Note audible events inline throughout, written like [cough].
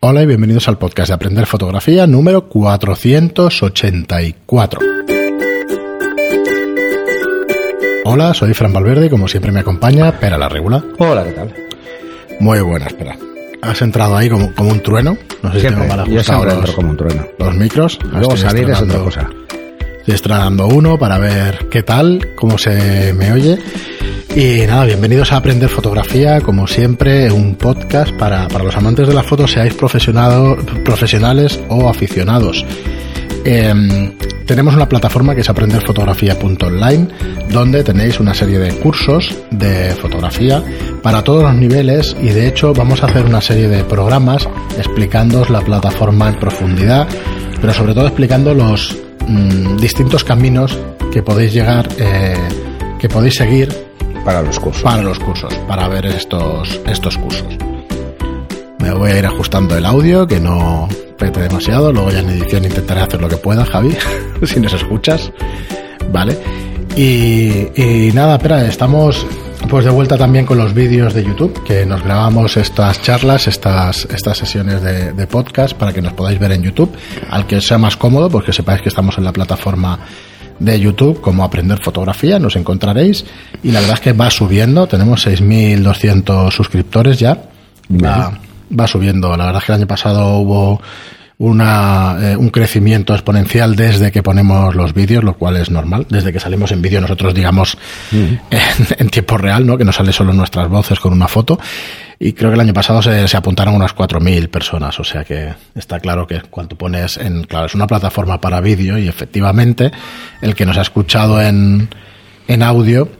Hola y bienvenidos al podcast de Aprender Fotografía número 484. Hola, soy Fran Valverde y como siempre me acompaña Pera la Regula. Hola, ¿qué tal? Muy buena, espera. Has entrado ahí como, como un trueno. No sé Siempre, si tengo mal yo ajustado siempre los, como un trueno. los micros. Luego salir es otra cosa. Estoy estrenando uno para ver qué tal, cómo se me oye. Y nada, bienvenidos a Aprender Fotografía, como siempre, un podcast para, para los amantes de la foto, seáis profesionales o aficionados. Em, tenemos una plataforma que es aprenderfotografía.online, donde tenéis una serie de cursos de fotografía para todos los niveles y de hecho vamos a hacer una serie de programas explicándoos la plataforma en profundidad, pero sobre todo explicando los mm, distintos caminos que podéis llegar, eh, que podéis seguir Para los cursos. para los cursos, para ver estos, estos cursos. Me voy a ir ajustando el audio, que no pete demasiado, luego ya en edición intentaré hacer lo que pueda, Javi, [laughs] si nos escuchas, ¿vale? Y, nada, espera, estamos pues de vuelta también con los vídeos de YouTube, que nos grabamos estas charlas, estas, estas sesiones de, de podcast para que nos podáis ver en YouTube, al que sea más cómodo, porque sepáis que estamos en la plataforma de YouTube como Aprender Fotografía, nos encontraréis. Y la verdad es que va subiendo, tenemos 6.200 suscriptores ya, va, va subiendo, la verdad es que el año pasado hubo una, eh, un crecimiento exponencial desde que ponemos los vídeos, lo cual es normal, desde que salimos en vídeo nosotros digamos [laughs] en, en tiempo real, ¿no? que no sale solo nuestras voces con una foto. Y creo que el año pasado se, se apuntaron unas 4.000 personas, o sea que está claro que cuando pones en, claro, es una plataforma para vídeo y efectivamente el que nos ha escuchado en, en audio,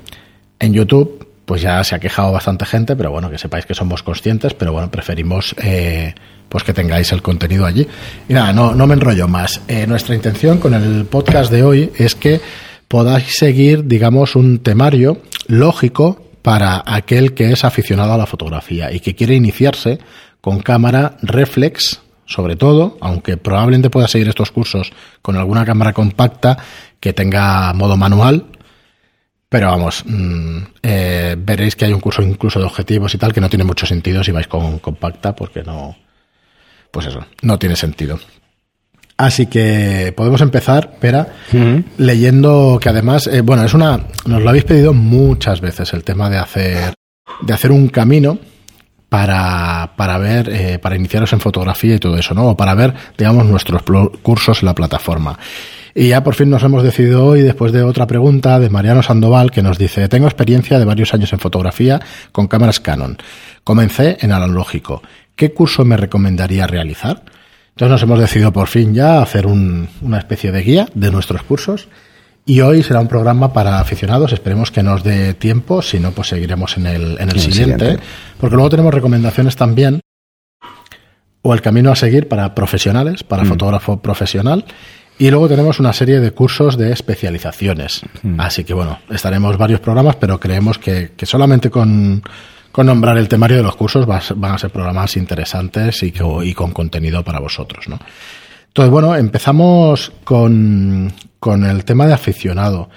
en YouTube, pues ya se ha quejado bastante gente, pero bueno, que sepáis que somos conscientes, pero bueno, preferimos eh, pues que tengáis el contenido allí. Y nada, no, no me enrollo más. Eh, nuestra intención con el podcast de hoy es que podáis seguir, digamos, un temario lógico para aquel que es aficionado a la fotografía y que quiere iniciarse con cámara reflex, sobre todo, aunque probablemente pueda seguir estos cursos con alguna cámara compacta que tenga modo manual, pero vamos, mm, eh, veréis que hay un curso incluso de objetivos y tal que no tiene mucho sentido si vais con compacta porque no, pues eso, no tiene sentido. Así que podemos empezar, Pera, leyendo que además, eh, bueno, es una, nos lo habéis pedido muchas veces el tema de hacer, de hacer un camino para, para ver, eh, para iniciaros en fotografía y todo eso, ¿no? O para ver, digamos, nuestros cursos en la plataforma. Y ya por fin nos hemos decidido hoy, después de otra pregunta de Mariano Sandoval, que nos dice, tengo experiencia de varios años en fotografía con cámaras Canon. Comencé en analógico. ¿Qué curso me recomendaría realizar? Entonces nos hemos decidido por fin ya hacer un- una especie de guía de nuestros cursos. Y hoy será un programa para aficionados. Esperemos que nos dé tiempo. Si no, pues seguiremos en el, en el el siguiente. siguiente. Porque luego tenemos recomendaciones también. O el camino a seguir para profesionales, para fotógrafo profesional. Y luego tenemos una serie de cursos de especializaciones. Así que bueno, estaremos varios programas, pero creemos que, que solamente con, con nombrar el temario de los cursos va van a ser programas interesantes y, que- y con contenido para vosotros, ¿no? Entonces, bueno, empezamos con, con el tema de aficionado.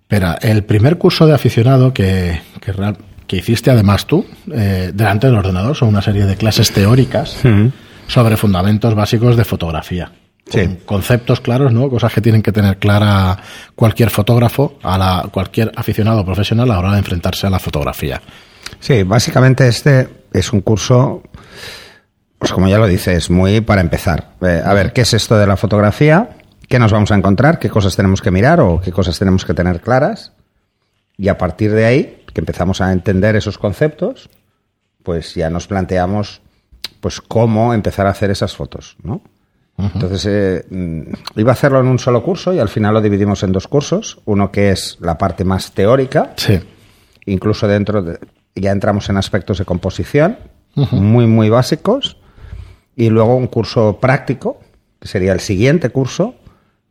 Espera, el primer curso de aficionado que, que, hiciste además tú, eh, delante del ordenador, son una serie de clases teóricas sobre fundamentos básicos de fotografía. Sí. Con conceptos claros, ¿no? Cosas que tienen que tener clara cualquier fotógrafo, a la, cualquier aficionado profesional a la hora de enfrentarse a la fotografía. Sí, básicamente este es un curso, pues como ya lo dice, es muy para empezar. Eh, a ver, ¿qué es esto de la fotografía? ¿Qué nos vamos a encontrar? ¿Qué cosas tenemos que mirar o qué cosas tenemos que tener claras? Y a partir de ahí, que empezamos a entender esos conceptos, pues ya nos planteamos pues cómo empezar a hacer esas fotos, ¿no? Entonces, eh, mm, iba a hacerlo en un solo curso y al final lo dividimos en dos cursos. Uno que es la parte más teórica, Sí. incluso dentro de, ya entramos en aspectos de composición muy muy básicos y luego un curso práctico que sería el siguiente curso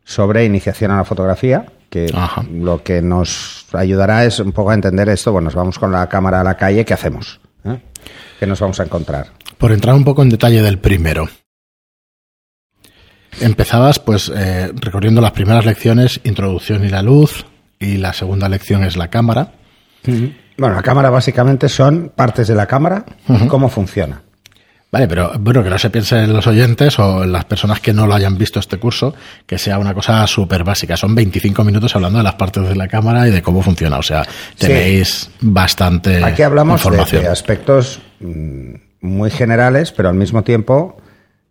sobre iniciación a la fotografía que Ajá. lo que nos ayudará es un poco a entender esto bueno nos vamos con la cámara a la calle qué hacemos ¿Eh? qué nos vamos a encontrar Por entrar un poco en detalle del primero. Empezabas pues eh, recorriendo las primeras lecciones, introducción y la luz, y la segunda lección es la cámara. bueno la cámara básicamente son partes de la cámara y cómo funciona Vale, pero bueno, que no se piense en los oyentes o en las personas que no lo hayan visto este curso, que sea una cosa súper básica. Son 25 minutos hablando de las partes de la cámara y de cómo funciona. O sea, tenéis bastante Aquí hablamos información. de, aspectos mm, muy generales, pero al mismo tiempo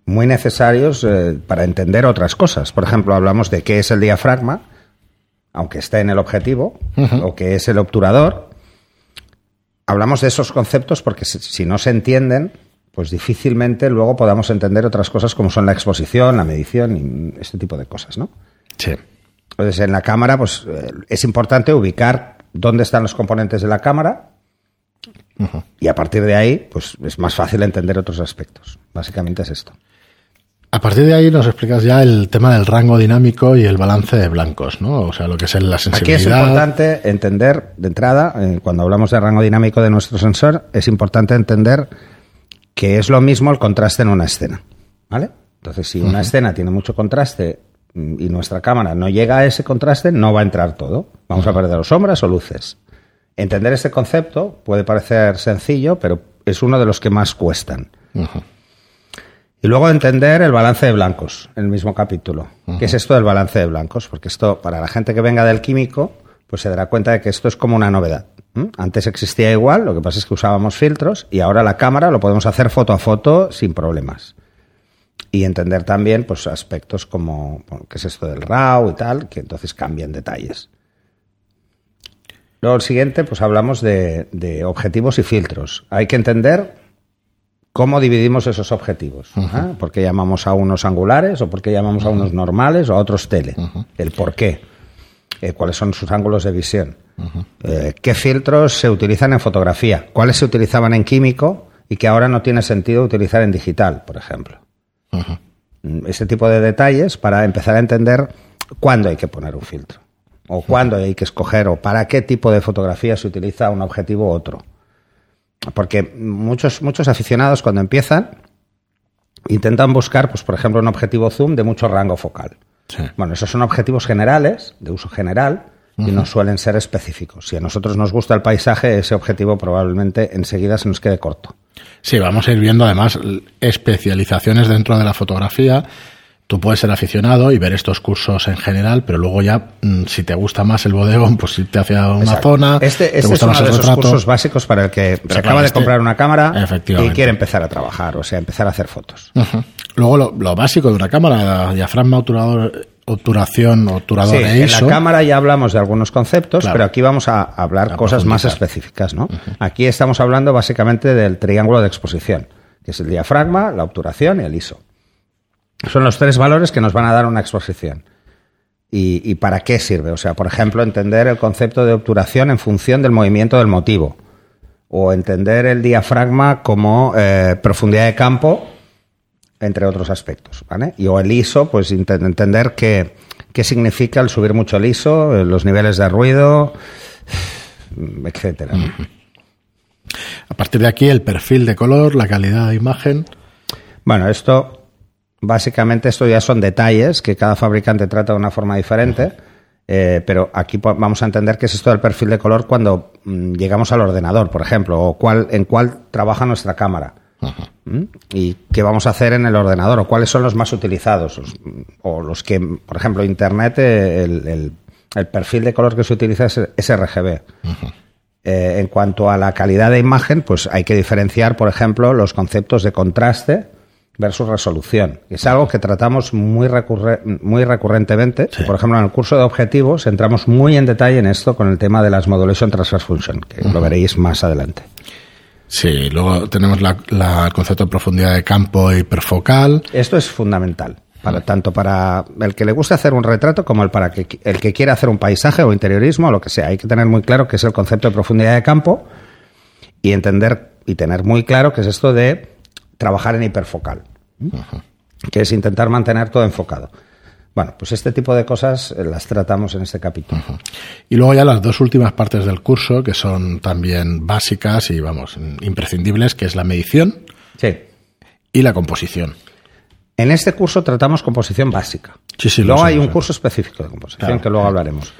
muy necesarios eh, para entender otras cosas. Por ejemplo, hablamos de qué es el diafragma, aunque esté en el objetivo, o qué es el obturador. Hablamos de esos conceptos porque si, si no se entienden, pues difícilmente luego podamos entender otras cosas como son la exposición, la medición y este tipo de cosas, ¿no? Sí. Entonces, en la cámara, pues eh, es importante ubicar dónde están los componentes de la cámara y a partir de ahí, pues es más fácil entender otros aspectos. Básicamente es esto. A partir de ahí nos explicas ya el tema del rango dinámico y el balance de blancos, ¿no? O sea, lo que es la Aquí sensibilidad. es importante entender, de entrada, eh, cuando hablamos de rango dinámico de nuestro sensor, es importante entender que es lo mismo el contraste en una escena. ¿Vale? Entonces, si una escena tiene mucho contraste mm, y nuestra cámara no llega a ese contraste, no va a entrar todo. Vamos a perder o sombras o luces. Entender este concepto puede parecer sencillo, pero es uno de los que más cuestan. Y luego entender el balance de blancos, en el mismo capítulo. ¿Qué es esto del balance de blancos? Porque esto, para la gente que venga del químico, pues se dará cuenta de que esto es como una novedad. Antes existía igual, lo que pasa es que usábamos filtros y ahora la cámara lo podemos hacer foto a foto sin problemas. Y entender también pues, aspectos como bueno, qué es esto del RAW y tal, que entonces cambian detalles. Luego el siguiente, pues hablamos de, de objetivos y filtros. Hay que entender cómo dividimos esos objetivos. ¿ah? ¿Por qué llamamos a unos angulares o por qué llamamos a unos normales o a otros tele? El por qué. Eh, ¿Cuáles son sus ángulos de visión? Eh, ¿Qué filtros se utilizan en fotografía? ¿Cuáles se utilizaban en químico y que ahora no tiene sentido utilizar en digital, por ejemplo? Mm, Ese tipo de detalles para empezar a entender cuándo hay que poner un filtro. O cuándo hay que escoger, o para qué tipo de fotografía se utiliza un objetivo u otro. Porque muchos, muchos aficionados cuando empiezan intentan buscar, pues, por ejemplo, un objetivo zoom de mucho rango focal. Sí. Bueno, esos son objetivos generales, de uso general, y no suelen ser específicos. Si a nosotros nos gusta el paisaje, ese objetivo probablemente enseguida se nos quede corto. Sí, vamos a ir viendo además especializaciones dentro de la fotografía. Tú puedes ser aficionado y ver estos cursos en general, pero luego ya, mm, si te gusta más el bodegón, pues irte hacia una Exacto. zona. Este, te este es gusta uno más de esos retrato. cursos básicos para el que se acaba de este- comprar una cámara y quiere empezar a trabajar, o sea, empezar a hacer fotos. Luego lo, lo básico de una cámara, diafragma, obturador, obturación, obturador Sí, e en ISO. la cámara ya hablamos de algunos conceptos, Claro. pero aquí vamos a hablar A cosas más específicas. ¿no? Aquí estamos hablando básicamente del triángulo de exposición, que es el diafragma, la obturación y el ISO. Son los tres valores que nos van a dar una exposición. ¿Y, y para qué sirve? O sea, por ejemplo, entender el concepto de obturación en función del movimiento del motivo. O entender el diafragma como eh, profundidad de campo, entre otros aspectos. ¿vale? Y o el ISO, pues entender qué, qué significa el subir mucho el ISO, eh, los niveles de ruido, etcétera. A partir de aquí, el perfil de color, la calidad de imagen. Bueno, esto, básicamente, esto ya son detalles que cada fabricante trata de una forma diferente. eh, pero aquí vamos a entender qué es esto del perfil de color cuando mm, llegamos al ordenador, por ejemplo, o cuál, en cuál trabaja nuestra cámara. ¿Mm? ¿Y qué vamos a hacer en el ordenador? ¿O cuáles son los más utilizados? Los- o los que, por ejemplo, Internet, eh, el, el- el perfil de color que se utiliza es, es RGB. Eh, en cuanto a la calidad de imagen, pues hay que diferenciar, por ejemplo, los conceptos de contraste versus resolución. Es algo que tratamos muy, recurre- muy recurrentemente. Por ejemplo, en el curso de objetivos entramos muy en detalle en esto con el tema de las Modulation Transfer Function, que lo veréis más adelante. Sí, luego tenemos la, la- el concepto de profundidad de campo hiperfocal. Esto es fundamental, para, tanto para el que le guste hacer un retrato como el, para que, el que quiera hacer un paisaje o interiorismo o lo que sea. Hay que tener muy claro qué es el concepto de profundidad de campo y entender y tener muy claro qué es esto de trabajar en hiperfocal, que es intentar mantener todo enfocado. Bueno, pues este tipo de cosas eh, las tratamos en este capítulo. Y luego ya las dos últimas partes del curso, que son también básicas y, vamos, imprescindibles, que es la medición Sí. y la composición. En este curso tratamos composición básica. Sí, sí, luego hay un curso específico de composición Claro, que luego hablaremos.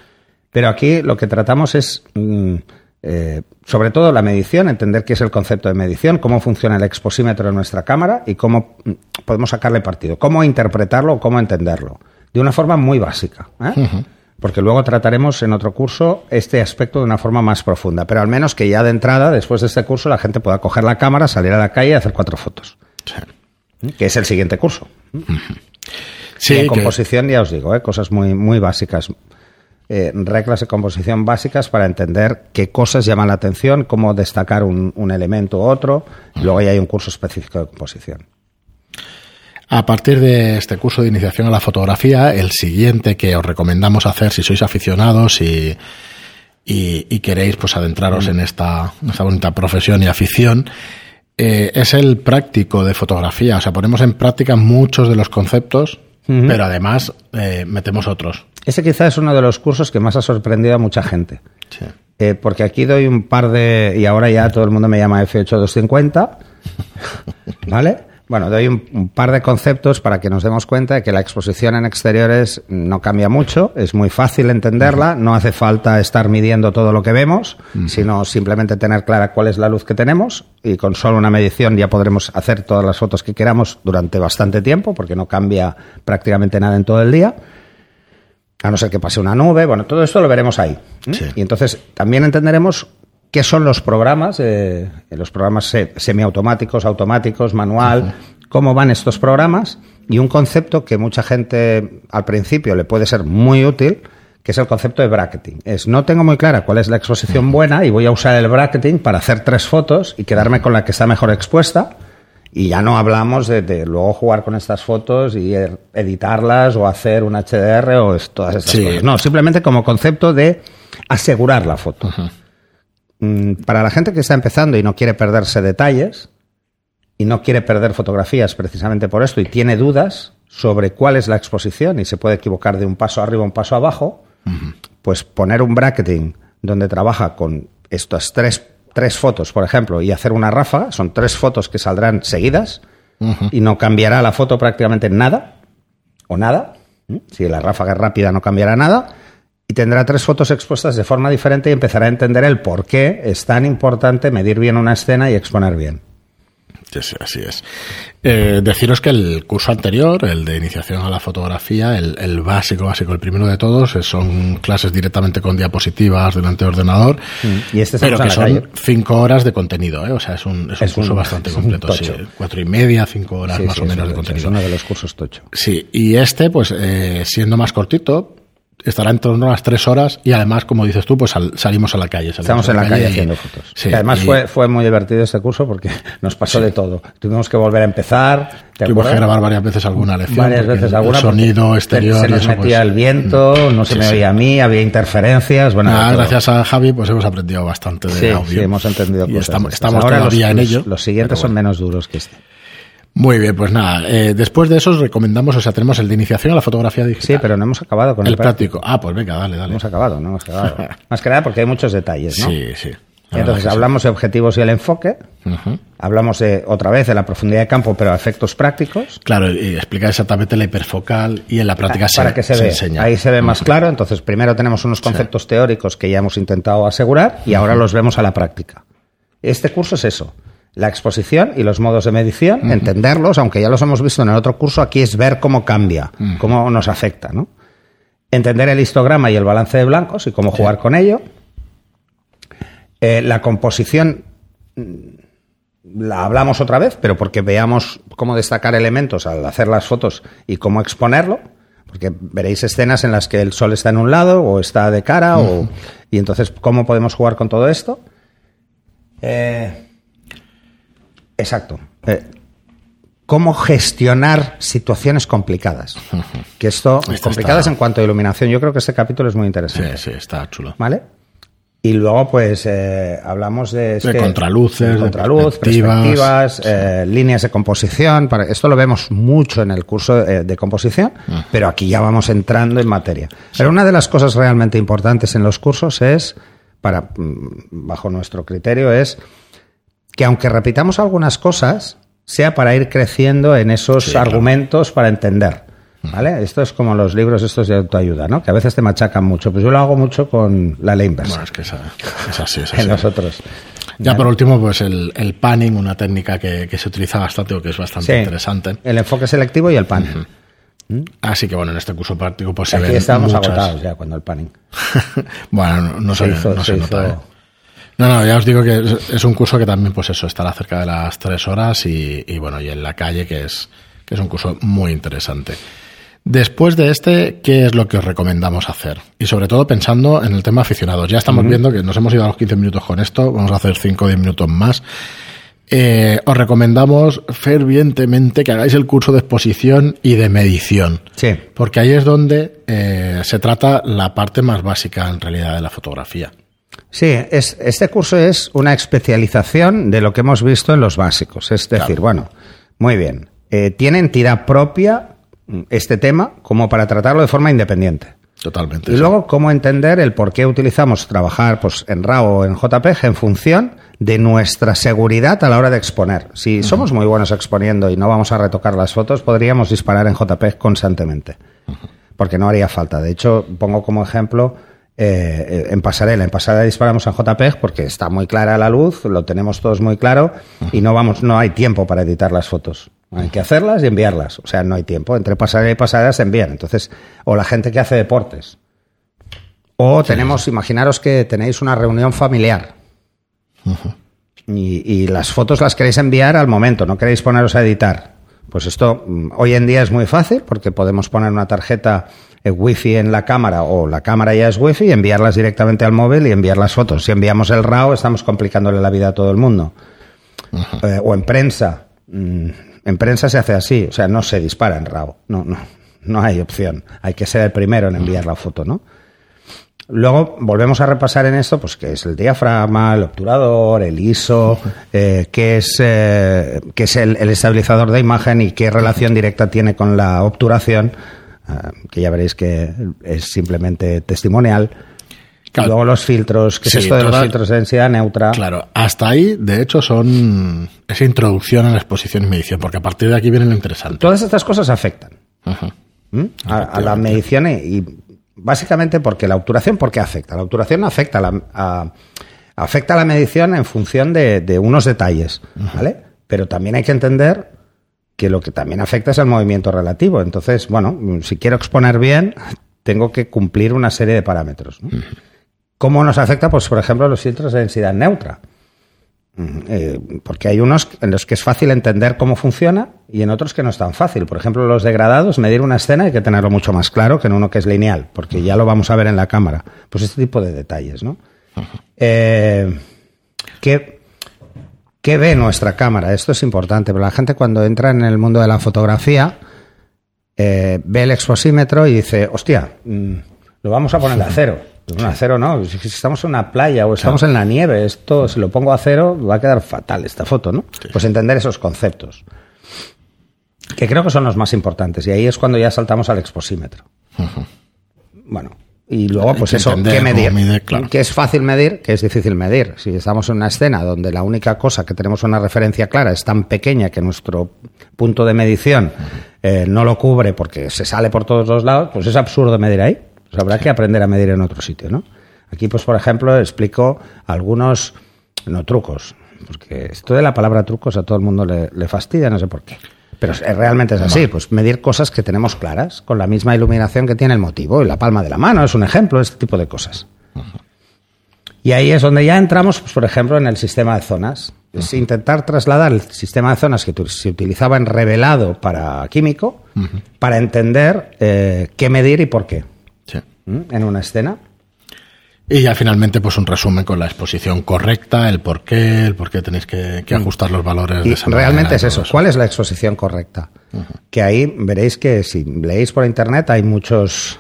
Pero aquí lo que tratamos es mm, eh, sobre todo la medición, entender qué es el concepto de medición, cómo funciona el exposímetro en nuestra cámara y cómo mm, podemos sacarle partido, cómo interpretarlo o cómo entenderlo, de una forma muy básica. ¿eh? Porque luego trataremos en otro curso este aspecto de una forma más profunda, pero al menos que ya de entrada, después de este curso, la gente pueda coger la cámara, salir a la calle y hacer cuatro fotos. ¿Eh? Que es el siguiente curso. Sí, en composición, ya os digo, ¿eh? cosas muy, muy básicas. Eh, reglas de composición básicas para entender qué cosas llaman la atención, cómo destacar un, elemento u otro. Luego ya hay un curso específico de composición. A partir de este curso de iniciación a la fotografía, el siguiente que os recomendamos hacer si sois aficionados y, y, queréis pues adentraros en esta, esta bonita profesión y afición, eh, es el práctico de fotografía. O sea, ponemos en práctica muchos de los conceptos pero además eh, metemos otros. Ese quizá es uno de los cursos que más ha sorprendido a mucha gente. Eh, porque aquí doy un par de... Y ahora ya todo el mundo me llama F8250. [laughs] ¿Vale? Bueno, doy un, par de conceptos para que nos demos cuenta de que la exposición en exteriores no cambia mucho, es muy fácil entenderla, no hace falta estar midiendo todo lo que vemos, sino simplemente tener clara cuál es la luz que tenemos y con solo una medición ya podremos hacer todas las fotos que queramos durante bastante tiempo, porque no cambia prácticamente nada en todo el ddía. A no ser que pase una nube, bueno, todo esto lo veremos ahí. Y entonces también entenderemos qué son los programas, eh, los programas semiautomáticos, automáticos, manual, cómo van estos programas y un concepto que mucha gente al principio le puede ser muy útil, que es el concepto de bracketing. Es no tengo muy clara cuál es la exposición buena y voy a usar el bracketing para hacer tres fotos y quedarme con la que está mejor expuesta. Y ya no hablamos de, luego jugar con estas fotos y er, editarlas o hacer un HDR o todas estas cosas. No, simplemente como concepto de asegurar la foto. Para la gente que está empezando y no quiere perderse detalles y no quiere perder fotografías precisamente por esto y tiene dudas sobre cuál es la exposición y se puede equivocar de un paso arriba a un paso abajo, pues poner un bracketing donde trabaja con estas tres, tres fotos, por ejemplo, y hacer una ráfaga, son tres fotos que saldrán seguidas y no cambiará la foto prácticamente nada o nada. Si la ráfaga es rápida no cambiará nada y tendrá tres fotos expuestas de forma diferente y empezará a entender el por qué es tan importante medir bien una escena y exponer bien. Sí, así es. Eh, deciros que el curso anterior, el de iniciación a la fotografía, el, básico, básico, el primero de todos, son clases directamente con diapositivas delante del ordenador. Mm. Y este pero que son cinco horas de contenido, ¿eh? o sea, es un, es un curso bastante completo. Sí, cuatro y media, cinco horas más o menos de contenido. Es uno de los cursos tocho. Sí, y este, pues eh, siendo más cortito, estará en torno a las tres horas y además, como dices tú, pues salimos a la calle. Estamos en la, calle, haciendo fotos. Sí, además fue, fue muy divertido este curso porque [laughs] nos pasó de todo. Tuvimos que volver a empezar. Tuvimos que grabar varias veces alguna lección. Varias veces alguna. El sonido exterior. Se nos metía pues, el viento, no se me oía a mí, había interferencias. Bueno, gracias a Javi, pues hemos aprendido bastante de audio. Sí, hemos entendido y Estamos, estamos todavía en ello. Los siguientes son menos duros que este. Muy bien, pues nada, eh, después de eso os recomendamos, o sea, tenemos el de iniciación a la fotografía digital. Sí, pero no hemos acabado con el, práctico. Ah, pues venga, dale, dale. No hemos acabado, no hemos acabado. [laughs] Más que nada porque hay muchos detalles, ¿no? Sí, sí. Entonces hablamos de objetivos y el enfoque, hablamos de otra vez de la profundidad de campo, pero a efectos prácticos. Claro, y explica exactamente la hiperfocal y en la práctica ah, Para se, que se, ve. enseña. Ahí se ve más claro. Entonces, primero tenemos unos conceptos teóricos que ya hemos intentado asegurar y ahora los vemos a la práctica. Este curso es eso la exposición y los modos de medición, entenderlos, aunque ya los hemos visto en el otro curso, aquí es ver cómo cambia, cómo nos afecta, ¿no? Entender el histograma y el balance de blancos y cómo jugar con ello. Eh, la composición mm, la hablamos otra vez, pero porque veamos cómo destacar elementos al hacer las fotos y cómo exponerlo, porque veréis escenas en las que el sol está en un lado o está de cara, o, y entonces cómo podemos jugar con todo esto. Eh, Exacto. Eh, cómo gestionar situaciones complicadas. [laughs] Que esto, complicadas en cuanto a iluminación. Yo creo que este capítulo es muy interesante. Sí, sí, está chulo. ¿Vale? Y luego, pues, eh, hablamos de... de contraluces, de contraluz, perspectivas, eh, líneas de composición. Para, esto lo vemos mucho en el curso de, composición, pero aquí ya vamos entrando en materia. Pero una de las cosas realmente importantes en los cursos es, para mm, bajo nuestro criterio, es que aunque repitamos algunas cosas, sea para ir creciendo en esos argumentos para entender. ¿vale? Esto es como los libros estos de autoayuda, ¿no? Que a veces te machacan mucho. Pues yo lo hago mucho con la ley inversa. Bueno, es que esa, es así, es [laughs] así. en. Ya por último, pues el, el panning, una técnica que, que se utiliza bastante o que es bastante Sí, interesante. El enfoque selectivo y el panning. Así que bueno, en este curso práctico pues se Aquí ven estábamos muchas- agotados ya cuando el panning. [laughs] bueno, no, no Se se, hizo- no se se nota. hizo- ¿eh? No, no, ya os digo que es, es un curso que también, pues eso, estará cerca de las tres horas y, y bueno, y en la calle, que es, que es un curso muy interesante. Después de este, ¿qué es lo que os recomendamos hacer? Y sobre todo pensando en el tema aficionados. Ya estamos viendo que nos hemos ido a los 15 minutos con esto, vamos a hacer 5 o 10 minutos más. Eh, os recomendamos fervientemente que hagáis el curso de exposición y de medición. Sí. Porque ahí es donde eh, se trata la parte más básica en realidad de la fotografía. Sí, es, este curso es una especialización de lo que hemos visto en los básicos. Es decir, Claro. bueno, muy bien. Eh, tiene entidad propia mm, este tema como para tratarlo de forma independiente. Totalmente. Y sí. luego, cómo entender el por qué utilizamos trabajar pues, en RAW o en JPG en función de nuestra seguridad a la hora de exponer. Si somos muy buenos exponiendo y no vamos a retocar las fotos, podríamos disparar en JPG constantemente. Porque no haría falta. De hecho, pongo como ejemplo eh, eh, en pasarela. En pasarela disparamos en JPG porque está muy clara la luz, lo tenemos todos muy claro y no vamos, no hay tiempo para editar las fotos. Hay que hacerlas y enviarlas. O sea, no hay tiempo. Entre pasarela y pasarela se envían. Entonces, o la gente que hace deportes. O tenemos, imaginaros que tenéis una reunión familiar. y, y las fotos las queréis enviar al momento, no queréis poneros a editar. Pues esto mm, hoy en día es muy fácil porque podemos poner una tarjeta eh, wifi en la cámara o la cámara ya es wifi y enviarlas directamente al móvil y enviar las fotos. Si enviamos el RAW estamos complicándole la vida a todo el mundo. Eh, o en prensa. Mm, En prensa se hace así, o sea, no se dispara en RAW. No, no, no hay opción. Hay que ser el primero en enviar la foto, ¿no? Luego volvemos a repasar en esto, pues qué es el diafragma, el obturador, el ISO, [laughs] eh, qué es, eh, qué es el, el estabilizador de imagen y qué relación directa tiene con la obturación, que ya veréis que es simplemente testimonial. Claro. Luego los filtros, qué Sí, es esto de los filtros de densidad neutra. Claro, hasta ahí, de hecho, son esa introducción a la exposición y medición, porque a partir de aquí viene lo interesante. Todas estas cosas afectan. Ajá. A, a la medición y, y básicamente porque la obturación, ¿por qué afecta? La obturación afecta a la, a- afecta a la medición en función de, de unos detalles, ¿vale? Pero también hay que entender que lo que también afecta es el movimiento relativo. Entonces, bueno, si quiero exponer bien, tengo que cumplir una serie de parámetros. ¿no? ¿Cómo nos afecta? Pues, por ejemplo, los filtros de densidad neutra. Eh, porque hay unos en los que es fácil entender cómo funciona y en otros que no es tan fácil. Por ejemplo, los degradados, medir una escena hay que tenerlo mucho más claro que en uno que es lineal, porque ya lo vamos a ver en la cámara. Pues este tipo de detalles, ¿no? Eh, ¿qué, qué ve nuestra cámara? Esto es importante, pero la gente cuando entra en el mundo de la fotografía eh, ve el exposímetro y dice, hostia, mm, lo vamos a poner a cero. Pues no, a cero no, si si estamos en una playa o estamos en la nieve, esto si lo pongo a cero va a quedar fatal esta foto, ¿no? Pues entender esos conceptos. Que creo que son los más importantes y ahí es cuando ya saltamos al exposímetro. Bueno, y luego pues que eso, entender ¿qué medir? mide, claro. ¿Qué es fácil medir? ¿Qué es difícil medir? Si estamos en una escena donde la única cosa que tenemos una referencia clara es tan pequeña que nuestro punto de medición eh, no lo cubre porque se sale por todos los lados, pues es absurdo medir ahí. Pues habrá que aprender a medir en otro sitio, ¿no? Aquí, pues, por ejemplo, explico algunos, no trucos, porque esto de la palabra trucos a todo el mundo le, le fastidia, no sé por qué. Pero realmente es así, pues medir cosas que tenemos claras, con la misma iluminación que tiene el motivo, y la palma de la mano es un ejemplo, este tipo de cosas. Y ahí es donde ya entramos, pues, por ejemplo, en el sistema de zonas. Es intentar trasladar el sistema de zonas que se utilizaba en revelado para químico para entender eh, qué medir y por qué Sí. ¿m? en una escena. Y ya finalmente, pues un resumen con la exposición correcta, el por qué, el por qué tenéis que, que ajustar los valores de Y esa realmente manera es eso. ¿Cuál es la exposición correcta? Que ahí veréis que si leéis por internet hay muchos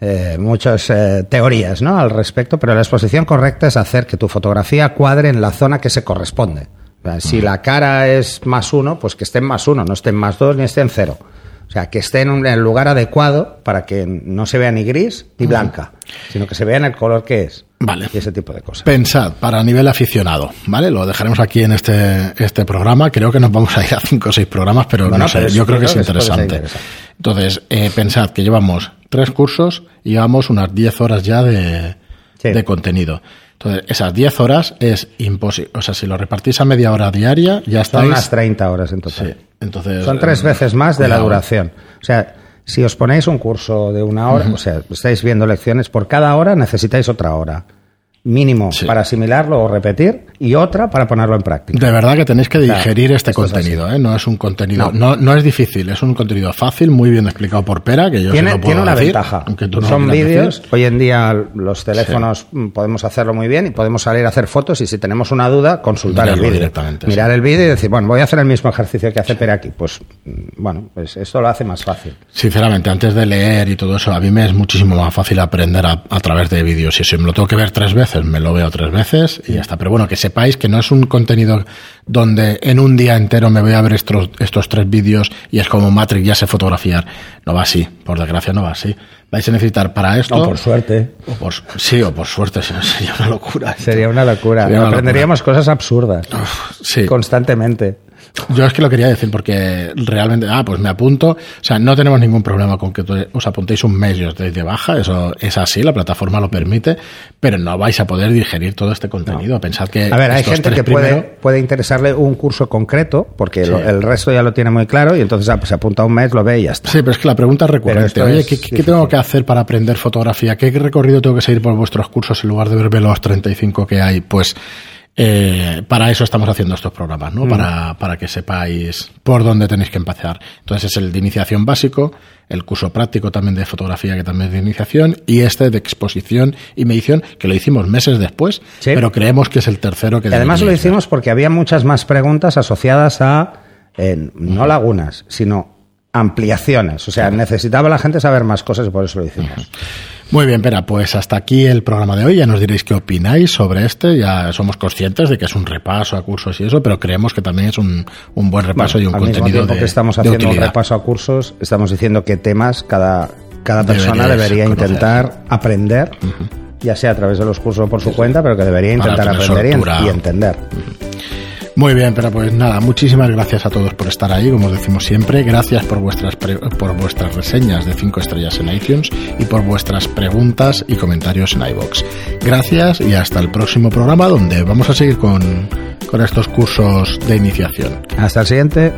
eh, muchas eh, teorías ¿no? al respecto, pero la exposición correcta es hacer que tu fotografía cuadre en la zona que se corresponde. O sea, Si la cara es más uno, pues que esté en más uno, no esté en más dos ni esté en cero. O sea, que esté en, el lugar adecuado para que no se vea ni gris ni blanca, sino que se vea en el color que es. Vale. Y ese tipo de cosas. Pensad, para nivel aficionado, ¿vale? Lo dejaremos aquí en este, este programa. Creo que nos vamos a ir a cinco o seis programas, pero Bueno, no sé, yo creo que es creo que interesante. interesante. Entonces, eh, pensad que llevamos tres cursos y llevamos unas 10 horas ya de, Sí. de contenido. Entonces, esas 10 horas es imposible. O sea, si lo repartís a media hora diaria, ya Son estáis. unas 30 horas en total. Sí, entonces. Son tres eh, veces más de la duración. O sea, si os ponéis un curso de una hora, o sea, estáis viendo lecciones, por cada hora necesitáis otra hora. Mínimo Sí. para asimilarlo o repetir y otra para ponerlo en práctica. De verdad que tenéis que Claro, digerir este es contenido, ¿eh? No es un contenido. No. No. No, es difícil, es un contenido fácil, muy bien explicado por Pera, que yo Tiene, lo puedo tiene una decir, ventaja. aunque tú no Son lo vídeos. Hoy en día los teléfonos mm, podemos hacerlo muy bien y podemos salir a hacer fotos y si tenemos una duda, consultar Mirarlo el vídeo. directamente, Mirar el vídeo y decir, bueno, voy a hacer el mismo ejercicio que hace Pera aquí. Pues, mm, bueno, pues esto lo hace más fácil. Sinceramente, antes de leer y todo eso, a mí me es muchísimo más fácil aprender a, a través de vídeos. Y si me lo tengo que ver tres veces, me lo veo tres veces y ya está. Pero bueno, que sepáis que no es un contenido donde en un día entero me voy a ver estos, estos tres vídeos y es como Matrix, ya sé fotografiar. No va así, por desgracia no va así. Vais a necesitar para esto... No, por suerte. o por- sí, o por suerte, si [laughs] no sería una locura. Sería una locura. Sería una Aprenderíamos cosas absurdas Sí. constantemente. Yo es que lo quería decir porque realmente, ah, pues me apunto. O sea, no tenemos ningún problema con que os apuntéis un mes y os deis de baja. Eso es así, la plataforma lo permite. Pero no vais a poder digerir todo este contenido. Pensad que. A ver, hay gente que puede, primero- puede interesarle un curso concreto, porque Sí. lo- el resto ya lo tiene muy claro, y entonces ah, pues, se apunta un mes, lo ve y ya está. Sí, pero es que la pregunta es recurrente. Oye, es ¿qué, qué tengo que hacer para aprender fotografía? ¿Qué recorrido tengo que seguir por vuestros cursos en lugar de verme los 35 que hay? Pues eh, para eso estamos haciendo estos programas, Mm. ¿no? Para, para que sepáis por dónde tenéis que empezar. Entonces es el de iniciación básico, el curso práctico también de fotografía que también es de iniciación y este de exposición y medición que lo hicimos meses después, Sí. pero creemos que es el tercero que Y además lo hicimos porque había muchas más preguntas asociadas a, eh, no lagunas, sino ampliaciones. O sea, necesitaba la gente saber más cosas y por eso lo hicimos. Muy bien, Pera, pues hasta aquí el programa de hoy. Ya nos diréis qué opináis sobre este. Ya somos conscientes de que es un repaso a cursos y eso, pero creemos que también es un, un buen repaso y un Al mismo contenido tiempo de, que estamos haciendo un repaso a cursos, estamos diciendo qué temas cada, cada persona Deberíais debería conocer. intentar aprender, ya sea a través de los cursos o por su cuenta, pero que debería intentar aprender y entender. Muy bien, pero pues nada, muchísimas gracias a todos por estar ahí, como os decimos siempre. Gracias por vuestras por vuestras reseñas de 5 estrellas en iTunes y por vuestras preguntas y comentarios en iBox. Gracias y hasta el próximo programa donde vamos a seguir con, con estos cursos de iniciación. Hasta el siguiente.